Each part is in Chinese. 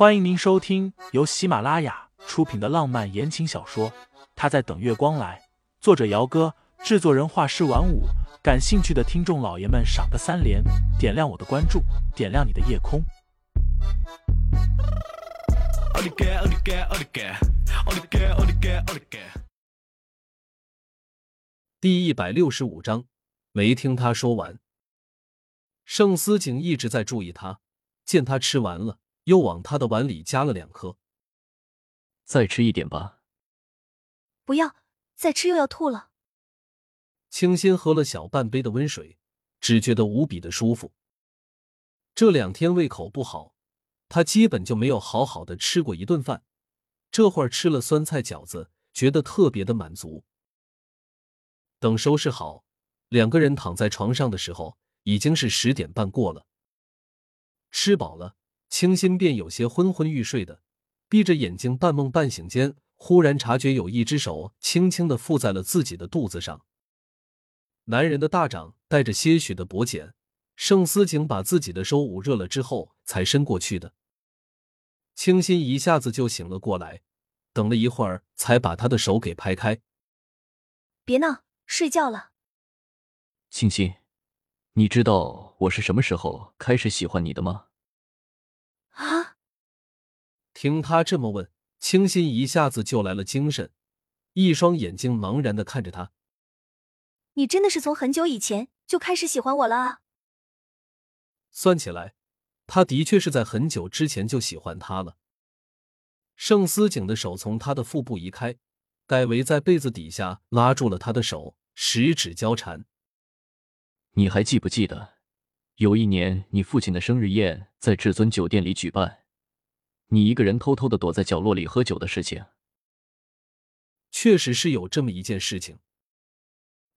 欢迎您收听由喜马拉雅出品的浪漫言情小说《他在等月光来》，作者：姚哥，制作人：画师晚舞。感兴趣的听众老爷们，赏个三连，点亮我的关注，点亮你的夜空。第一百六十五章，没听他说完。盛思景一直在注意他，见他吃完了。又往他的碗里加了两颗，再吃一点吧。不要再吃，又要吐了。清新喝了小半杯的温水，只觉得无比的舒服。这两天胃口不好，他基本就没有好好的吃过一顿饭。这会儿吃了酸菜饺子，觉得特别的满足。等收拾好，两个人躺在床上的时候，已经是十点半过了。吃饱了。清新便有些昏昏欲睡的，闭着眼睛半梦半醒间，忽然察觉有一只手轻轻的附在了自己的肚子上。男人的大掌带着些许的薄茧，盛思景把自己的手捂热了之后才伸过去的。清新一下子就醒了过来，等了一会儿才把他的手给拍开。别闹，睡觉了。清新，你知道我是什么时候开始喜欢你的吗？啊！听他这么问，清新一下子就来了精神，一双眼睛茫然的看着他。你真的是从很久以前就开始喜欢我了啊？算起来，他的确是在很久之前就喜欢他了。盛思景的手从他的腹部移开，改为在被子底下拉住了他的手，十指交缠。你还记不记得？有一年，你父亲的生日宴在至尊酒店里举办，你一个人偷偷的躲在角落里喝酒的事情，确实是有这么一件事情。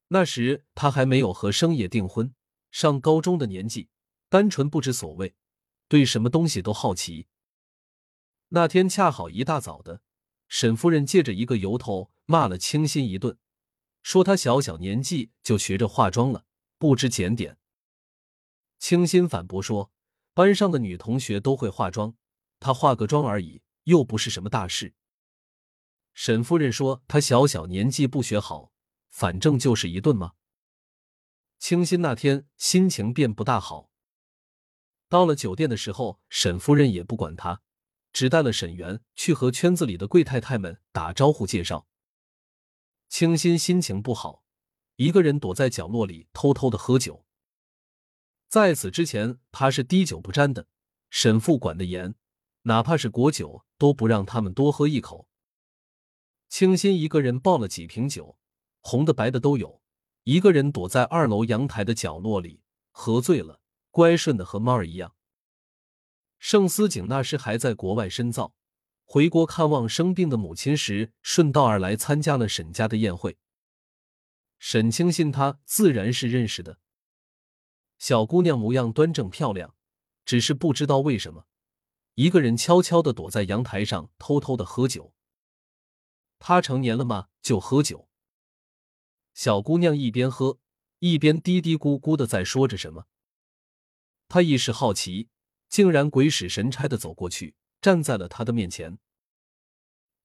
那时他还没有和生野订婚，上高中的年纪，单纯不知所谓，对什么东西都好奇。那天恰好一大早的，沈夫人借着一个由头骂了清新一顿，说他小小年纪就学着化妆了，不知检点。清新反驳说：“班上的女同学都会化妆，她化个妆而已，又不是什么大事。”沈夫人说：“她小小年纪不学好，反正就是一顿嘛。”清新那天心情便不大好。到了酒店的时候，沈夫人也不管他，只带了沈园去和圈子里的贵太太们打招呼介绍。清新心情不好，一个人躲在角落里偷偷的喝酒。在此之前，他是滴酒不沾的。沈父管得严，哪怕是果酒都不让他们多喝一口。清新一个人抱了几瓶酒，红的白的都有，一个人躲在二楼阳台的角落里，喝醉了，乖顺的和猫儿一样。盛思景那时还在国外深造，回国看望生病的母亲时，顺道而来参加了沈家的宴会。沈清新他自然是认识的。小姑娘模样端正漂亮，只是不知道为什么，一个人悄悄的躲在阳台上，偷偷的喝酒。她成年了吗？就喝酒。小姑娘一边喝，一边嘀嘀咕咕的在说着什么。他一时好奇，竟然鬼使神差的走过去，站在了她的面前。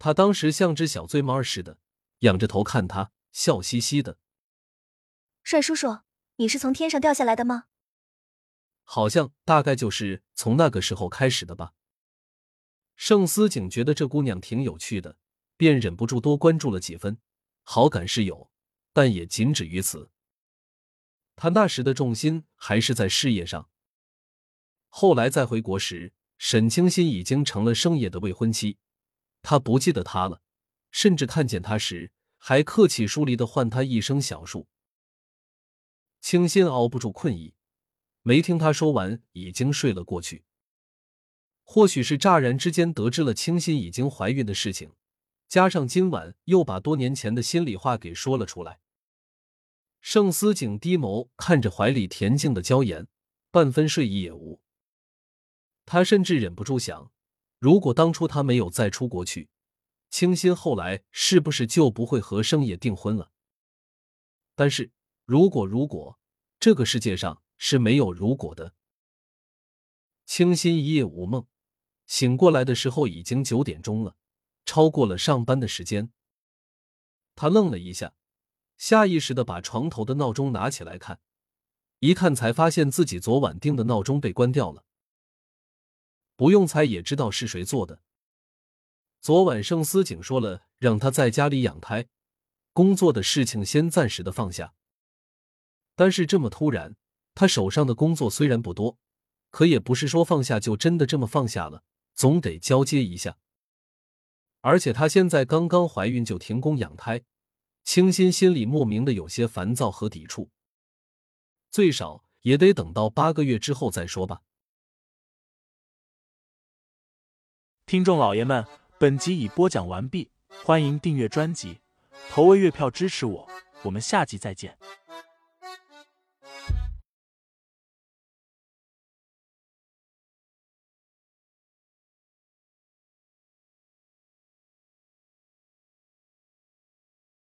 他当时像只小醉猫似的，仰着头看他，笑嘻嘻的。帅叔叔。你是从天上掉下来的吗？好像大概就是从那个时候开始的吧。盛思景觉得这姑娘挺有趣的，便忍不住多关注了几分，好感是有，但也仅止于此。他那时的重心还是在事业上。后来再回国时，沈清心已经成了盛野的未婚妻，他不记得她了，甚至看见她时还客气疏离的唤她一声小树。清新熬不住困意，没听他说完，已经睡了过去。或许是乍然之间得知了清新已经怀孕的事情，加上今晚又把多年前的心里话给说了出来，盛思景低眸看着怀里恬静的娇颜，半分睡意也无。他甚至忍不住想，如果当初他没有再出国去，清新后来是不是就不会和盛野订婚了？但是。如果如果这个世界上是没有如果的，清新一夜无梦，醒过来的时候已经九点钟了，超过了上班的时间。他愣了一下，下意识的把床头的闹钟拿起来看，一看才发现自己昨晚定的闹钟被关掉了。不用猜也知道是谁做的。昨晚盛思景说了，让他在家里养胎，工作的事情先暂时的放下。但是这么突然，他手上的工作虽然不多，可也不是说放下就真的这么放下了，总得交接一下。而且她现在刚刚怀孕就停工养胎，清新心里莫名的有些烦躁和抵触。最少也得等到八个月之后再说吧。听众老爷们，本集已播讲完毕，欢迎订阅专辑，投喂月票支持我，我们下集再见。